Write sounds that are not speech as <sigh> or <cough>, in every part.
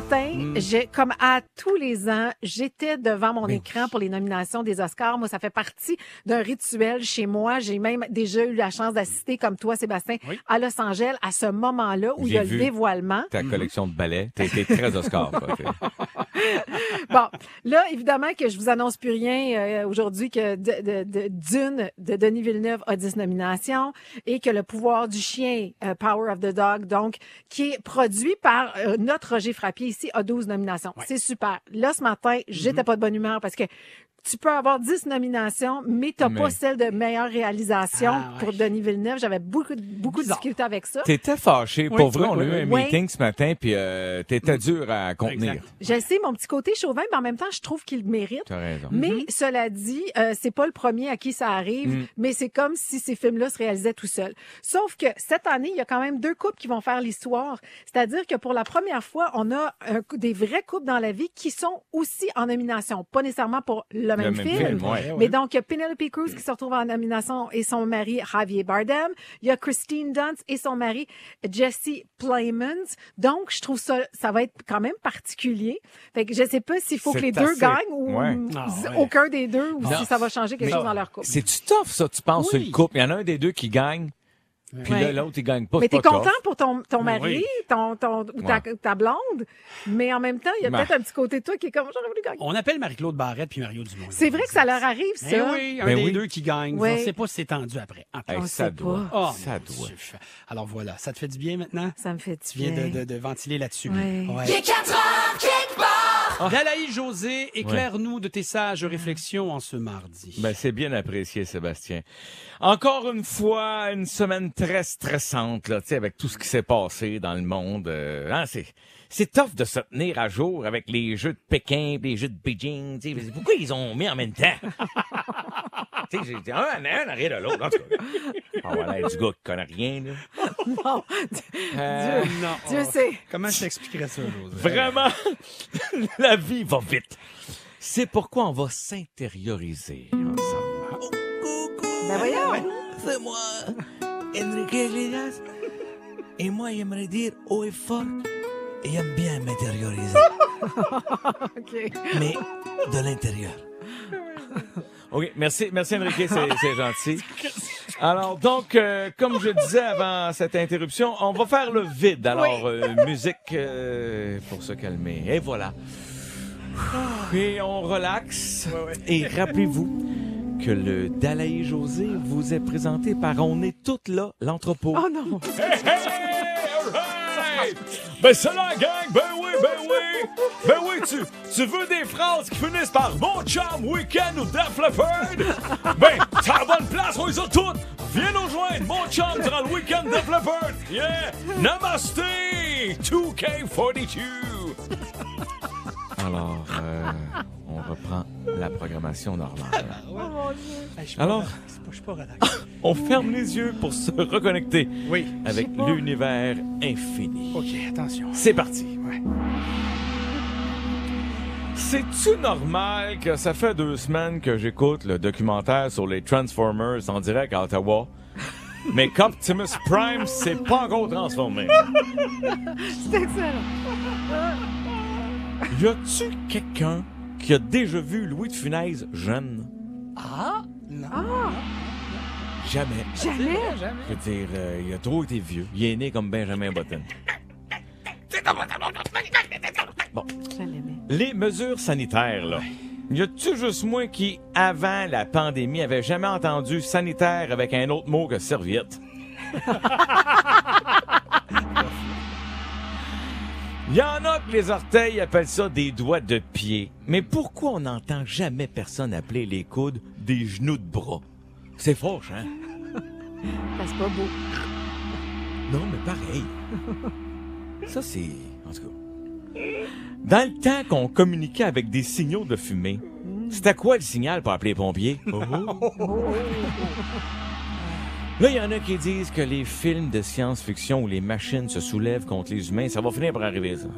Matin, j'ai, comme à tous les ans, j'étais devant mon écran pour les nominations des Oscars. Moi, ça fait partie d'un rituel chez moi. J'ai même déjà eu la chance d'assister, comme toi, Sébastien, à Los Angeles, à ce moment-là où il y a le dévoilement. Ta collection de balais. T'as été très Oscar. toi, <laughs> Bon, là, évidemment que je vous annonce plus rien euh, aujourd'hui que de, de, de- Dune de Denis Villeneuve a 10 nominations et que Le pouvoir du chien, euh, Power of the Dog, donc, qui est produit par euh, notre Roger Frappier ici, a 12 nominations. C'est super. Là, ce matin, j'étais pas de bonne humeur parce que tu peux avoir 10 nominations, mais t'as Mais- pas celle de meilleure réalisation Ah, ouais. pour Denis Villeneuve. J'avais beaucoup, de- beaucoup Bizarre. difficultés avec ça. T'étais fâché. Oui, Pour vrai, on a eu un oui. meeting ce matin, puis euh, t'étais dur à contenir. Exact. Je sais, mon petit côté chauvin, mais en même temps, je trouve qu'il le mérite. T'as raison. Mais cela dit, euh, c'est pas le premier à qui ça arrive, Mm. mais c'est comme si ces films-là se réalisaient tout seuls. Sauf que cette année, il y a quand même deux couples qui vont faire l'histoire. C'est-à-dire que pour la première fois, on a un des vrais couples dans la vie qui sont aussi en nomination. Pas nécessairement pour le même, même film, film, ouais. mais donc il y a Penelope Cruz qui se retrouve en nomination et son mari Javier Bardem. Il y a Christine Dunst et son mari Jesse Plemons. Donc je trouve ça, ça va être quand même particulier. Fait que je sais pas s'il faut que C'est les deux gagnent ou Ouais. Ah, ouais. aucun des deux ou Non. si ça va changer quelque Mais- chose dans leur couple. C'est-tu tough, ça, tu penses, Oui. sur le couple? Il y en a un des deux qui gagne, puis Ouais. l'autre, il gagne pas. Mais t'es content pour ton, ton Ben mari, oui. ton, ton, ou ta, ta blonde, mais en même temps, il y a Ben. peut-être un petit côté de toi qui est comme j'aurais voulu gagner. On appelle Marie-Claude Barrette puis Mario Dumont. C'est vrai que ça leur arrive, Ben ça. oui, un Ben des oui. deux qui gagne. Ouais. On ne sait pas si c'est tendu après. Ah, Hey, On ça sait doit. pas. oh, ça doit. Dieu. Alors voilà, ça te fait du bien maintenant? Ça me fait Tu viens bien. de, de- de ventiler là-dessus. Ouais. <laughs> Dalaï José, éclaire-nous de tes sages réflexions en ce mardi. Ben, c'est bien apprécié, Sébastien. Encore une fois, une semaine très stressante, là, tu sais, avec tout ce qui s'est passé dans le monde. euh, hein, c'est, c'est tough de se tenir à jour avec les jeux de Pékin, les jeux de Beijing, tu sais. Pourquoi ils ont mis en même temps? <laughs> tu sais, j'ai dit un, un arrière de l'autre, en tout cas. Ah, voilà, du gars qui connaît rien, là. Non, <laughs> Euh, non. Dieu Oh. sait. Comment je t'expliquerais ça, José? Vraiment, <laughs> la vie va vite. C'est pourquoi on va s'intérioriser ensemble. Ben voyons. C'est moi, Enrique Iglesias. Et moi, j'aimerais dire haut et fort, et j'aime bien m'intérioriser, <laughs> mais de l'intérieur. OK, merci, merci Enrique, c'est, <laughs> c'est gentil. Alors, donc, euh, comme je disais avant cette interruption, on va faire le vide. Alors, euh, musique euh, pour se calmer. Et voilà. Et on relaxe. Et rappelez-vous que le Dalaï José vous est présenté par On est toutes là, l'entrepôt. Oh non. Hey, alright! Ben c'est la gang, ben oui, ben oui! Tu, tu veux des phrases qui finissent par Mon chum, week-end ou Def Leppard? Ben, t'as la bonne place, on les a toutes! Viens nous joindre, mon chum, durant le week-end Def Leppard! Yeah! Namaste! 2K42! Alors, euh, on reprend la programmation normale. <laughs> Suis pas Alors-. <coughs> On ferme les yeux pour se reconnecter Oui. avec l'univers infini. OK, attention. C'est parti. C'est-tu normal que ça fait deux semaines que j'écoute le documentaire sur les Transformers en direct à Ottawa? Mais qu'Optimus Prime s'est pas encore transformé. <laughs> C'est excellent. Y a-tu quelqu'un qui a déjà vu Louis de Funès jeune? Ah? Non. Jamais. Jamais. Je veux dire, euh, il a trop été vieux. Il est né comme Benjamin Button. <laughs> Bon. Les mesures sanitaires, là. Y a-tu juste moi qui, avant la pandémie, avait jamais entendu sanitaire avec un autre mot que serviette? <laughs> Il y en a que les orteils appellent ça des doigts de pied. Mais pourquoi on n'entend jamais personne appeler les coudes des genoux de bras? C'est fauche, hein? C'est pas beau. Non, mais pareil. Ça, c'est... En tout cas... Dans le temps qu'on communiquait avec des signaux de fumée, c'était quoi le signal pour appeler les pompiers? <laughs> Là, il y en a qui disent que les films de science-fiction où les machines se soulèvent contre les humains, ça va finir par arriver, ça.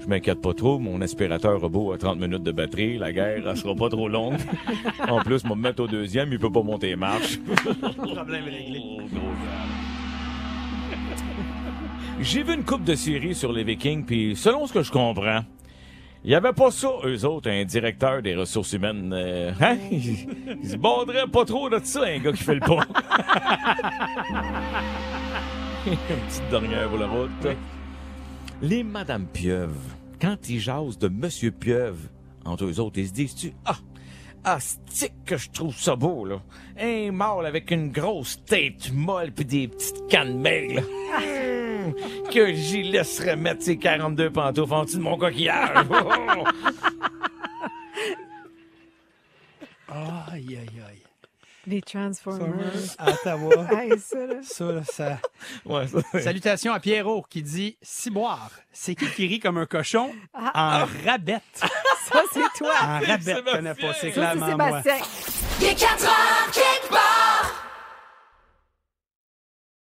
Je m'inquiète pas trop, mon aspirateur robot a 30 minutes de batterie, la guerre, elle sera pas trop longue. <laughs> En plus, me mettre au deuxième, il peut pas monter les marches. Problème réglé. J'ai vu une coupe de séries sur les Vikings, puis selon ce que je comprends, il y avait pas ça, eux autres, un directeur des ressources humaines. euh, hein? Ils, <laughs> ils se borderaient pas trop de ça, un gars qui fait le pas. <laughs> Une petite dernière pour la route. Les Madame Pieuvre, quand ils jasent de Monsieur Pieuvre, entre eux autres, ils se disent-tu, ah, ah, stick que je trouve ça beau, là? Un mâle avec une grosse tête molle pis des petites cannes maigres, <laughs> que j'y laisserais mettre ses 42 pantoufles en dessous de mon coquillage. Oh! <laughs> Aïe, aïe, aïe. Les Transformers. À Ottawa. <laughs> Hey, ça, là. Ça, là, ça... Ouais, ça, Salutations à Pierrot qui dit Ciboire, c'est qui qui rit comme un cochon? Ah. en rabette. <laughs> Ça, c'est toi. En rabette, je connais pas, c'est clairement moi.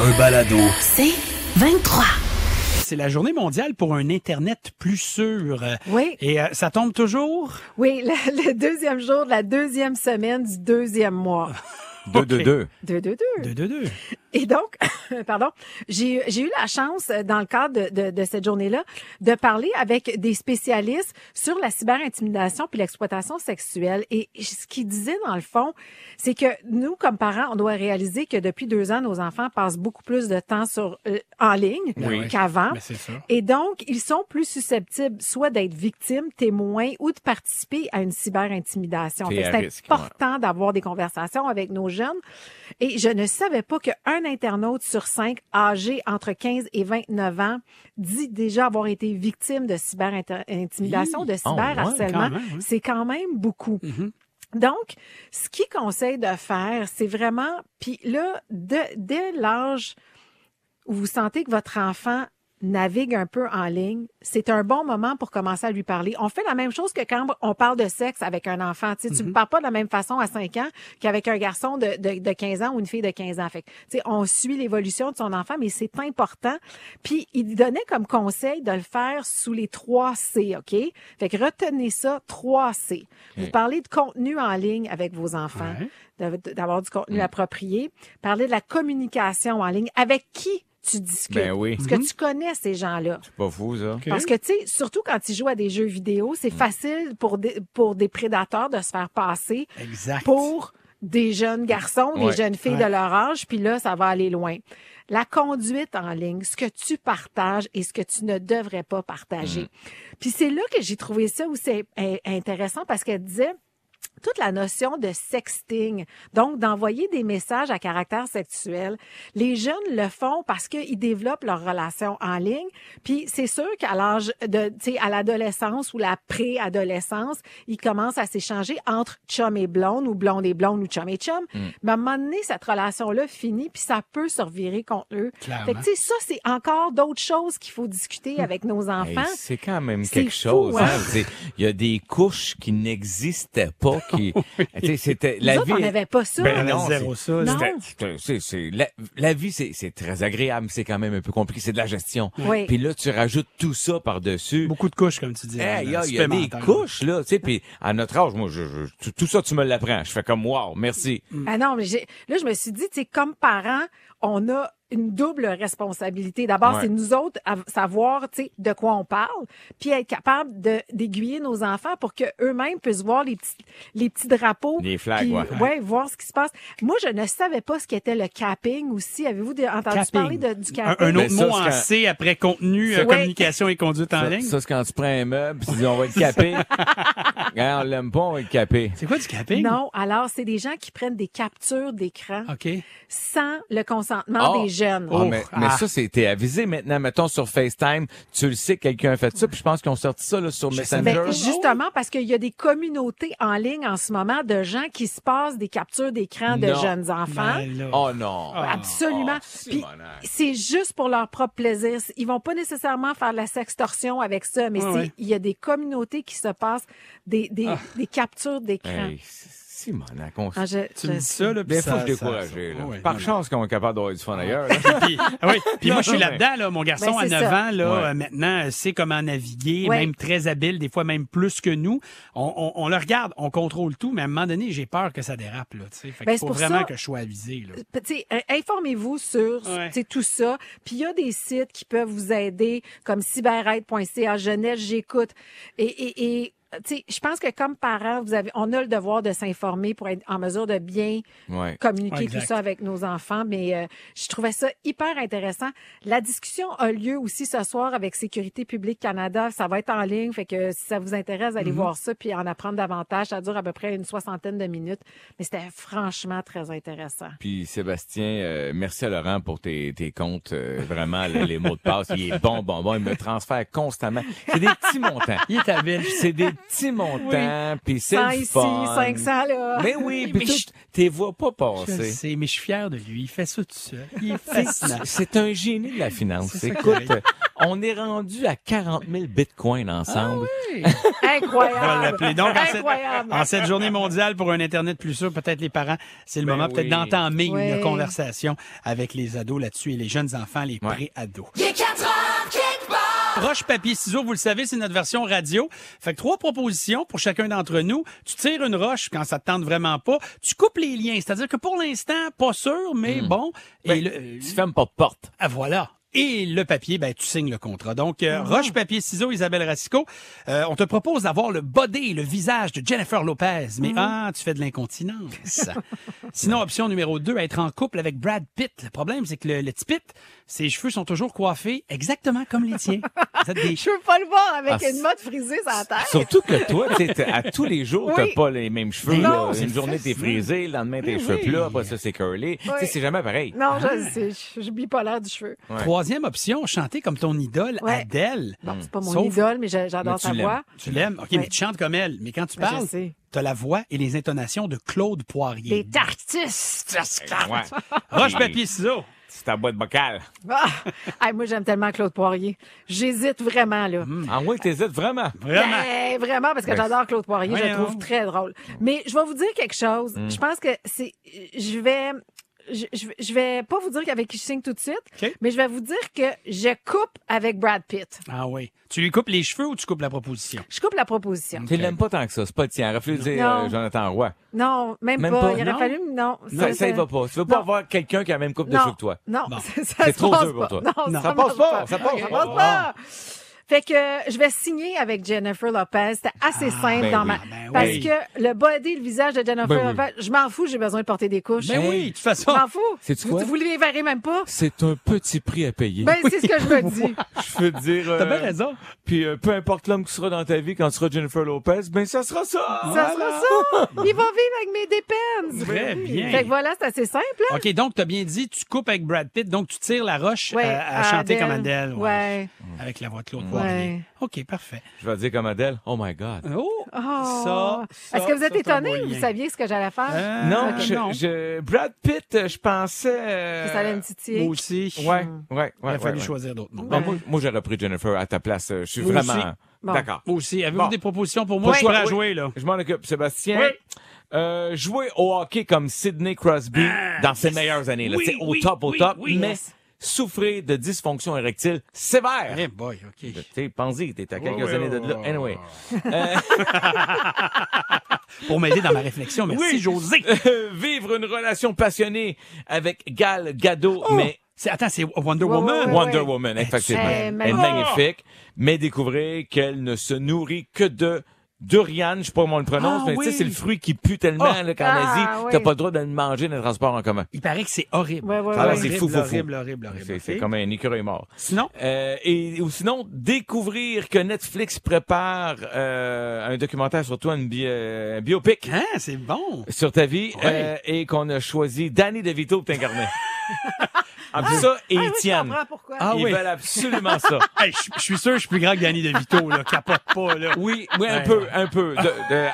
un balado. C'est 23. C'est la journée mondiale pour un Internet plus sûr. Oui. Et euh, ça tombe toujours? Oui, <laughs> le, le deuxième jour de la deuxième semaine du deuxième mois. 2-2-2. 2-2-2. 2-2-2. Et donc, <laughs> pardon, j'ai j'ai eu la chance, euh, dans le cadre de, de, de cette journée-là, de parler avec des spécialistes sur la cyberintimidation puis l'exploitation sexuelle. Et ce qu'ils disaient, dans le fond, c'est que nous, comme parents, on doit réaliser que depuis deux ans, nos enfants passent beaucoup plus de temps sur euh, en ligne Oui. qu'avant. Ben, c'est ça. Et donc, ils sont plus susceptibles soit d'être victimes, témoins ou de participer à une cyberintimidation. C'est Fait que à C'est risque, ouais. important d'avoir des conversations avec nos jeunes. Et je ne savais pas qu'un internaute sur cinq âgé entre 15 et 29 ans dit déjà avoir été victime de cyberintimidation, de Oh, ouais, cyberharcèlement. ouais. C'est quand même beaucoup. Mhm. Donc, ce qu'il conseille de faire, c'est vraiment, puis là, de- dès l'âge où vous sentez que votre enfant navigue un peu en ligne, c'est un bon moment pour commencer à lui parler. On fait la même chose que quand on parle de sexe avec un enfant. Tu sais, ne parles pas de la même façon à 5 ans qu'avec un garçon de, de, de 15 ans ou une fille de 15 ans. Fait que, tu sais, on suit l'évolution de son enfant, mais c'est important. Puis, il donnait comme conseil de le faire sous les 3 C, OK? Fait que retenez ça, 3 C. Vous parlez de contenu en ligne avec vos enfants, Ouais. d'avoir du contenu approprié. Parler de la communication en ligne. Avec qui tu discutes? Ben oui. Est-ce que tu connais ces gens-là? Pas fou, ça. Parce que, tu sais, surtout quand ils jouent à des jeux vidéo, c'est facile pour des, pour des prédateurs de se faire passer Exact. pour des jeunes garçons, des Ouais. jeunes filles de leur âge, puis là, ça va aller loin. La conduite en ligne, ce que tu partages et ce que tu ne devrais pas partager. Puis c'est là que j'ai trouvé ça aussi in- intéressant parce qu'elle disait toute la notion de sexting, donc d'envoyer des messages à caractère sexuel. Les jeunes le font parce qu'ils développent leur relation en ligne. Puis c'est sûr qu'à l'âge de, tu sais, à l'adolescence ou la pré-adolescence, ils commencent à s'échanger entre chum et blonde ou blonde et blonde ou chum et chum. Mais à un moment donné, cette relation-là finit puis ça peut se revirer contre eux. Clairement. Fait que, tu sais, ça, c'est encore d'autres choses qu'il faut discuter avec nos Hey, enfants. c'est quand même quelque fou, chose. hein? hein. Il y a des couches qui n'existaient pas. Qui, <laughs> Tu sais, c'était Nous la autres, vie. on n'avait pas ça. Ben non, zéro c'est- ça. là. Non. c'était- c'était- c'est- c'est- la, la vie, c'est c'est très agréable, mais c'est quand même un peu compliqué. C'est de la gestion. Oui. Puis là, tu rajoutes tout ça par-dessus. Beaucoup de couches, comme tu dis. Hey, Il y, a- il y a des supplémentaires. couches, là, tu sais, puis à notre âge, moi, je, je- tout, tout ça, tu me l'apprends. Je fais comme, wow, merci. Ah non, mais j'ai- là, je me suis dit, tu sais, comme parents, on a une double responsabilité. D'abord, Ouais. c'est nous autres à savoir, tu sais, de quoi on parle, puis être capable de d'aiguiller nos enfants pour que eux-mêmes puissent voir les petits les petits drapeaux, Les flags, puis, ouais. ouais, voir ce qui se passe. Moi, je ne savais pas ce qu'était le capping aussi. Avez-vous entendu Capping. parler de, du Un, capping? un autre ça, mot en C après contenu, euh, Ouais. communication et conduite en Ça, ligne? ça, c'est quand tu prends un meuble, puis tu dis on va être capé. <laughs> On l'aime pas, on va être capé. C'est quoi du capping? Non, alors c'est des gens qui prennent des captures d'écran OK. sans le consentement Oh. des jeunes. Ah, mais, mais ah. ça, c'était avisé maintenant. Mettons sur FaceTime, tu le sais que quelqu'un a fait ça, puis je pense qu'ils ont sorti ça là, sur Messenger. Ben, justement, parce qu'il y a des communautés en ligne en ce moment de gens qui se passent des captures d'écran de jeunes enfants. Ben là. Oh non. Absolument. Oh, Puis c'est juste pour leur propre plaisir. Ils vont pas nécessairement faire de la sextorsion avec ça, mais ouais. il y a des communautés qui se passent des, des, des captures d'écran. Hey, Simonac, on Ah, je- Tu je- me dis ça, là, puis Des fois, ça- je suis découragé. ça- là. ouais, Par chance qu'on est capable d'avoir du fun ailleurs. là. <laughs> Puis, ah oui, puis moi, je suis là-dedans, là. Mon garçon, Ben, à c'est 9 ça. ans, là, Ouais. euh, maintenant, euh, sait comment naviguer, Ouais. même très habile, des fois même plus que nous. On, on, on le regarde, on contrôle tout, mais à un moment donné, j'ai peur que ça dérape, là, tu sais. Fait Ben, c'est faut pour vraiment ça- que je sois avisé, là. Tu sais, euh, informez-vous sur Ouais. tu sais, tout ça. Puis il y a des sites qui peuvent vous aider, comme cyberaide.ca, Jeunesse, j'écoute. Et, et, et je pense que comme parents, vous avez, on a le devoir de s'informer pour être en mesure de bien Ouais. communiquer Ouais, tout ça avec nos enfants. Mais euh, je trouvais ça hyper intéressant. La discussion a lieu aussi ce soir avec Sécurité publique Canada. Ça va être en ligne, fait que si ça vous intéresse, allez Mhm. voir ça puis en apprendre davantage. Ça dure à peu près une soixantaine de minutes, mais c'était franchement très intéressant. Puis Sébastien, euh, merci à Laurent pour tes, tes comptes. euh, vraiment, le- les mots de passe, il est bon, bon, bon. Il me transfère constamment. C'est des petits montants. Il est habile. C'est des petits montants, puis c'est 100 le ici, fun. 500 là. Mais oui, puis tu t'es vois pas Je le passer. sais, mais je suis fier de lui. Il fait ça tout seul. Il est fascinant. C'est un génie de la finance. C'est ça qui Écoute, arrive. euh, on est rendu à 40 000 bitcoins ensemble. <laughs> On va Incroyable. l'appeler. Donc, en cette, Incroyable. en cette journée mondiale pour un Internet plus sûr, peut-être les parents, c'est le Ben moment peut-être oui. d'entamer Oui. une conversation avec les ados là-dessus et les jeunes enfants, les Ouais. pré-ados. Il est 4 heures. Roche, papier, ciseaux, vous le savez, c'est notre version radio. Fait que trois propositions pour chacun d'entre nous. Tu tires une roche quand ça te tente vraiment pas. Tu coupes les liens. C'est-à-dire que pour l'instant, pas sûr, mais bon. Et Ben, le- Tu fermes pas de porte. ah, voilà. Et le papier, ben, tu signes le contrat. Donc, euh, roche, papier, ciseaux, Isabelle Racicot, euh, on te propose d'avoir le body, le visage de Jennifer Lopez. Mais ah, tu fais de l'incontinence. <laughs> Sinon, option numéro 2, être en couple avec Brad Pitt. Le problème, c'est que le, le petit Pitt, ses cheveux sont toujours coiffés exactement comme les tiens. Des <laughs> Je veux pas le voir avec Ah, une mode frisée sur la tête. Surtout que toi, tu sais, t'as- à tous les jours, t'as Oui. pas les mêmes cheveux. Non, là. Une journée, t'es frisé, le lendemain, tes Oui, cheveux oui. plats, après ça, c'est curly. Tu sais, c'est jamais pareil. Non, je le sais. Je- suis bipolaire du cheveu. Ouais. Troisième option, chanter comme ton idole, Ouais. Adèle. Bon, c'est pas mon Sauf- idole, mais j'a- j'adore tu sa l'aimes. voix. Tu l'aimes? OK, mais tu chantes comme elle. Mais quand tu Ben, je parles, sais. t'as la voix et les intonations de Claude Poirier. Des artistes. Ouais. <laughs> Roche, papier, ciseaux. C'est ta boîte vocale. Ah! Hey, moi, j'aime tellement Claude Poirier. J'hésite vraiment, là. En vrai, t'hésites vraiment. Vraiment. Ben, vraiment, parce que Ben, j'adore Claude Poirier, je le voyons. trouve très drôle. Mais je vais vous dire quelque chose. Mm. Je pense que c'est. Je vais. Je, je, vais- pas vous dire qu'avec qui je signe tout de suite, mais je vais vous dire que je coupe avec Brad Pitt. Ah oui. Tu lui coupes les cheveux ou tu coupes la proposition? Je coupe la proposition. Tu l'aimes pas tant que ça. C'est pas le tien. Refuse de dire Non. euh, Jonathan Roy. Non, même, Même pas. pas, Il aurait non? fallu. Non. Ça, ça y va pas. Tu veux pas Non. avoir quelqu'un qui a la même coupe de Non. cheveux que toi? Non, Bon. <laughs> ça C'est trop dur pour toi. Non, Non. ça, Ça passe pas, ça passe Ça pas. Fait que je vais signer avec Jennifer Lopez. C'était assez simple ben dans oui. ma. Ben Parce oui. que le body, le visage de Jennifer Ben oui. Lopez, je m'en fous, j'ai besoin de porter des couches. Ben Hey. oui, de toute Je façon. m'en fous. Sais-tu vous, vous les verrez même pas. C'est un petit prix à payer. Ben, c'est ce que je me <laughs> dis. je veux dire. T'as bien euh, raison. Puis euh, peu importe l'homme qui sera dans ta vie quand tu seras Jennifer Lopez, ben ça sera ça. Ça sera ça. Il va vivre avec mes dépenses. Très bien. Fait que voilà, c'est assez simple. hein? OK, donc, t'as bien dit, tu coupes avec Brad Pitt, donc tu tires la roche Ouais, euh, à, chanter Adele. comme Adèle. Ouais. Avec la voix de Claude OK, parfait. Je vais dire comme Adèle. Oh my God. Oh! Oh. Ça, ça, Est-ce que vous êtes ça, c'est un étonné? beau Vous saviez ce que j'allais faire? Euh, non, ok, je, je- Brad Pitt, euh, je pensais. euh, Que ça allait me titiller. Moi aussi. Ouais, ouais, ouais. Il a ouais, fallu ouais. choisir d'autres noms. Bon, moi, moi, j'aurais pris Jennifer à ta place. Euh, Je suis Moi vraiment. aussi. Bon. D'accord. Moi aussi. Avez-vous Bon. des propositions pour moi? Oui, je suis prêt à oui. jouer, là. Je m'en occupe, Sébastien. Oui. Euh, jouer au hockey comme Sidney Crosby dans ses meilleures années, là, Ah, Oui, tu sais, au oui, top, au oui, top, oui. mais Yes. Souffrir de dysfonction érectile sévère. Eh boy, OK. Tu sais, pense-y, t'es à quelques Ouais, années de là. Anyway. <laughs> Pour m'aider dans ma réflexion, merci, Oui. José. <laughs> Vivre une relation passionnée avec Gal Gadot, Oh. mais C'est, attends, c'est Wonder Ouais, Woman? ouais, ouais. Wonder Woman, effectivement. Elle est magnifique, mais découvrez qu'elle ne se nourrit que de durian, je sais pas comment on le prononce, Ah mais tu sais, oui. c'est le fruit qui pue tellement Oh. là, qu'en Ah, Asie, oui. t'as pas le droit de le manger dans le transport en commun. Il paraît que c'est horrible. Ouais, ouais, Ah, ouais. c'est horrible, fou, fou, fou. horrible, horrible, horrible. C'est c'est OK. comme un écureuil mort. Sinon, Euh, et ou sinon découvrir que Netflix prépare euh, un documentaire sur toi, une bi- euh, un biopic hein, c'est bon. sur ta vie Ouais. euh, et qu'on a choisi Danny DeVito pour t'incarner. <laughs> Entre ça et Ah oui, je Étienne. pourquoi. Ah Ils oui. veulent absolument ça. <laughs> Hey, je je suis sûr que je suis plus grand que Danny DeVito, là. Capote pas, là. Oui, oui, un Ouais. peu, un peu. De- <laughs> de-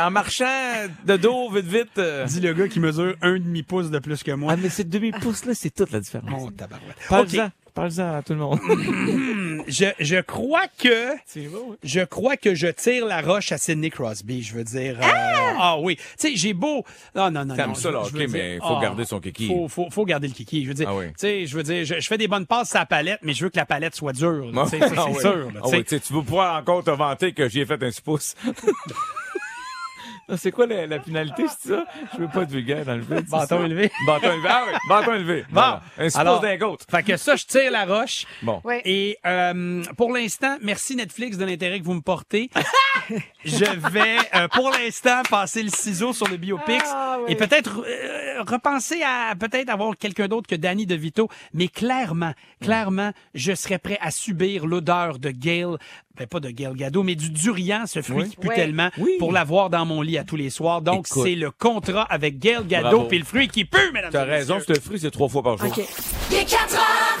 en, en marchant de dos, vite, vite. euh. Dis le gars qui mesure un demi-pouce de plus que moi. Ah, mais cette demi-pouce-là, c'est toute la différence. Mon tabarouette. Parle-en, parle-en à tout le monde. <laughs> Je, je crois que c'est bon, je crois que je tire la roche à Sidney Crosby. Je veux dire. euh, ah oui. Tu sais, j'ai beau. Non, non, non. T'aimes non, ça, hockey, dire- mais faut Ah, garder son kiki. Faut, faut, faut garder le kiki. Je veux dire. Ah oui. Tu sais, je veux dire, je, je fais des bonnes passes à la palette, mais je veux que la palette soit dure. là. C'est Ah oui. sûr. là, Ah oui, tu veux pouvoir encore te vanter que j'y ai fait un 6 pouces. Non, <laughs> C'est quoi la, la finalité, c'est ça? Je veux pas être vulgaire dans le vide. c'est Bâton ça? élevé. <laughs> Bâton élevé. Ah oui, bâton élevé. Bon. Voilà. Un 6 Alors- d'un côte. Fait que ça, je tire la roche. Bon. Ouais. Et euh, pour l'instant, merci Netflix de l'intérêt que vous me portez. <laughs> je vais, euh, pour l'instant, passer le ciseau sur le biopic Ah, oui. et peut-être euh, repenser à peut-être avoir quelqu'un d'autre que Danny DeVito. Mais clairement, clairement, je serais prêt à subir l'odeur de Gail, ben pas de Gail Gado, mais du durian, ce fruit Oui. qui pue tellement, Oui. pour l'avoir dans mon lit à tous les soirs. Donc, Écoute. c'est le contrat avec Gail Gado Bravo. puis le fruit qui pue, mesdames T'as et raison, le fruit, c'est trois fois par jour. OK. Il est 4 heures,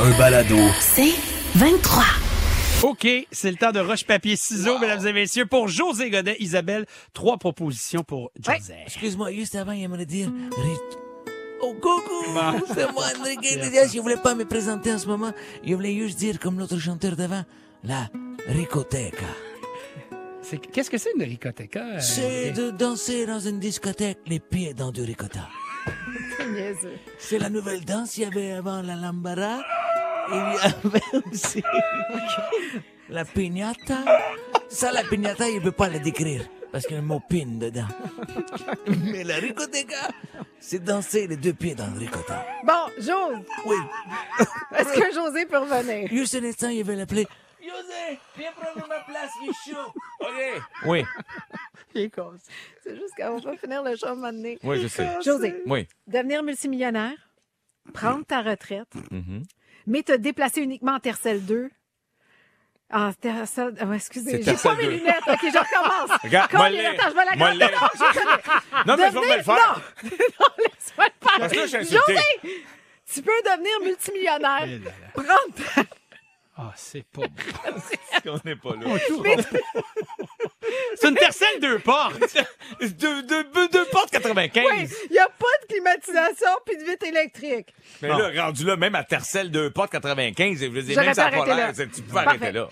Un balado. C'est 23. OK, c'est le temps de roche, papier, ciseaux, mesdames et messieurs. Pour José Godet, Isabelle, trois propositions pour José. Excuse-moi, juste avant, j'aimerais dire... Rit- Oh, coucou! Bon. <laughs> C'est moi, Enrique <laughs> Iglesias. Je voulais pas me présenter en ce moment. Je voulais juste dire, comme l'autre chanteur d'avant, la ricoteca. C'est- Qu'est-ce que c'est une ricoteca? euh, C'est de danser dans une discothèque les pieds dans du ricotta. <laughs> C'est la nouvelle danse. Il y avait avant la lambada. Il y avait aussi <laughs> la piñata. Ça, la piñata, il ne peut pas la décrire parce qu'il y a le mot pin dedans. Mais la ricoteca, c'est danser les deux pieds dans le ricotta. Bon, Jose, Oui. est-ce que José peut revenir? Juste un instant, il va l'appeler. José, viens prendre ma place, il est chaud. OK. Oui. Il est. C'est juste qu'on va finir le show un moment donné. Oui, je sais. José, Oui. devenir multimillionnaire, prendre ta retraite, Mhm. mais te déplacer uniquement en Tercel 2. En Tercel... ah, excusez, j'ai pas mes 2. lunettes. OK, je recommence. <laughs> Regarde, attends, je vais la l'ai. Non, mais je vais me le Devenir- faire. Non, <laughs> non laisse-moi le faire. José, tu peux devenir multimillionnaire, prendre ta... Ah, c'est pas bon. <laughs> On n'est pas là. <laughs> C'est une tercelle deux portes. <laughs> Deux, deux, deux, deux portes 95. Oui, il n'y a pas de climatisation puis de vitre électrique. Mais là, rendu là, même à Tercel, deux portes 95, je veux dire, J'aurais même ça n'a pas arrêté l'air, là. c'est- tu pouvais Parfait. arrêter là.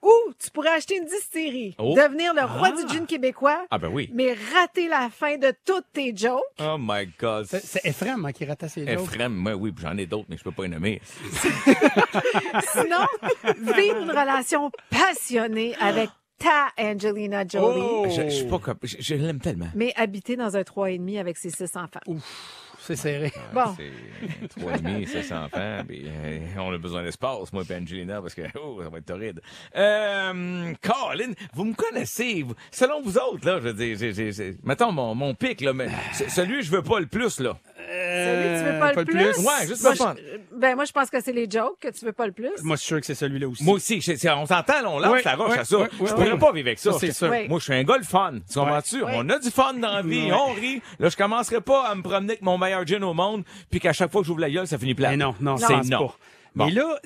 Ou tu pourrais acheter une distillerie, Oh. devenir le roi du gin québécois, Ah ben oui. mais rater la fin de toutes tes jokes. Oh my God. C'est Ephraim hein, qui ratait ses jokes. Ephraim, moi, oui, puis j'en ai d'autres, mais je peux pas les nommer. <laughs> Sinon, vivre une relation passionnée avec ta Angelina Jolie, Oh! Je, je suis pas comme, je, je l'aime tellement. mais habiter dans un 3,5 avec ses six enfants. C'est serré. Bon. C'est trois et demi, 600 enfants, puis euh, on a besoin d'espace, moi et Angelina, parce que oh, ça va être torride. Euh, Colin, vous me connaissez, vous- selon vous autres, là, je veux dire, j'ai, j'ai, j'ai- mettons mon, mon pic, là, mais celui je veux pas le plus, là. Celui que tu veux pas, le plus? Ouais, juste moi, pour le fun. je, ben, moi, je pense que c'est les jokes que tu veux pas le plus. Moi, je suis sûr que c'est celui-là aussi. Moi aussi, je- c'est- on s'entend, là, on lance Oui, la roche oui, à ça. oui, je oui. pourrais pas vivre avec ça. Ça, c'est sûr. Oui. Moi, je suis un gars le fun. Tu comprends-tu? Oui. On a du fun dans la vie, Ouais. on rit. Là, je commencerai pas à me promener avec mon meilleur gin au monde, puis qu'à chaque fois que j'ouvre la gueule, ça finit plat. Mais non, non, c'est non. pas. Bon. Mais là,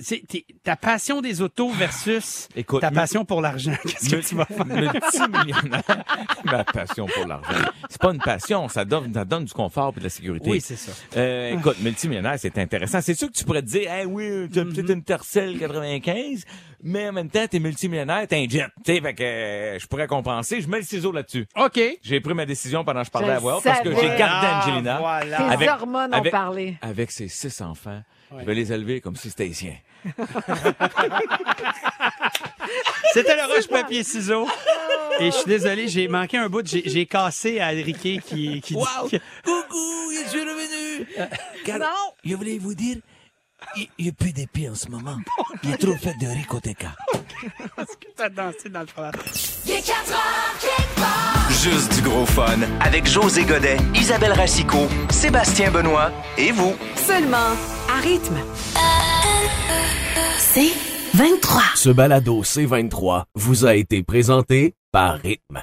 ta passion des autos versus Écoute, ta passion pour l'argent. <laughs> Qu'est-ce que tu vas faire? Multimillionnaire. <laughs> Ma passion pour l'argent. C'est pas une passion, ça donne, ça donne du confort et de la sécurité. Oui, c'est ça. Euh, écoute, multimillionnaire, c'est intéressant. C'est sûr que tu pourrais te dire, hey, oui, tu as peut-être Mm-hmm. une Tercel 95, mais en même temps, t'es multimillionnaire, t'es un jet. Tu sais, fait que euh, je pourrais compenser. Je mets le ciseau là-dessus. OK. J'ai pris ma décision pendant que je parlais Je à voix haute parce que j'ai gardé Ah, Angelina. voilà. Tes Avec- hormones ont avec- parlé. Avec ses six enfants, je vais les élever comme si c'était les siens. <laughs> C'était le roche papier ciseaux. Et je suis désolé, j'ai manqué un bout. J'ai j'ai cassé à Enrique qui, qui Wow! dit que... Coucou, je suis revenu! Car Non. je voulais vous dire, il n'y a plus d'épis en ce moment. Il est trop fait de ricoteca. T'as dansé dans le fromage. Il est 4 heures, quelque part. Juste du gros fun avec José Godet, Isabelle Racicot, Sébastien Benoît et vous. Seulement à rythme. C'est 23. Ce balado C23 vous a été présenté par Rythme.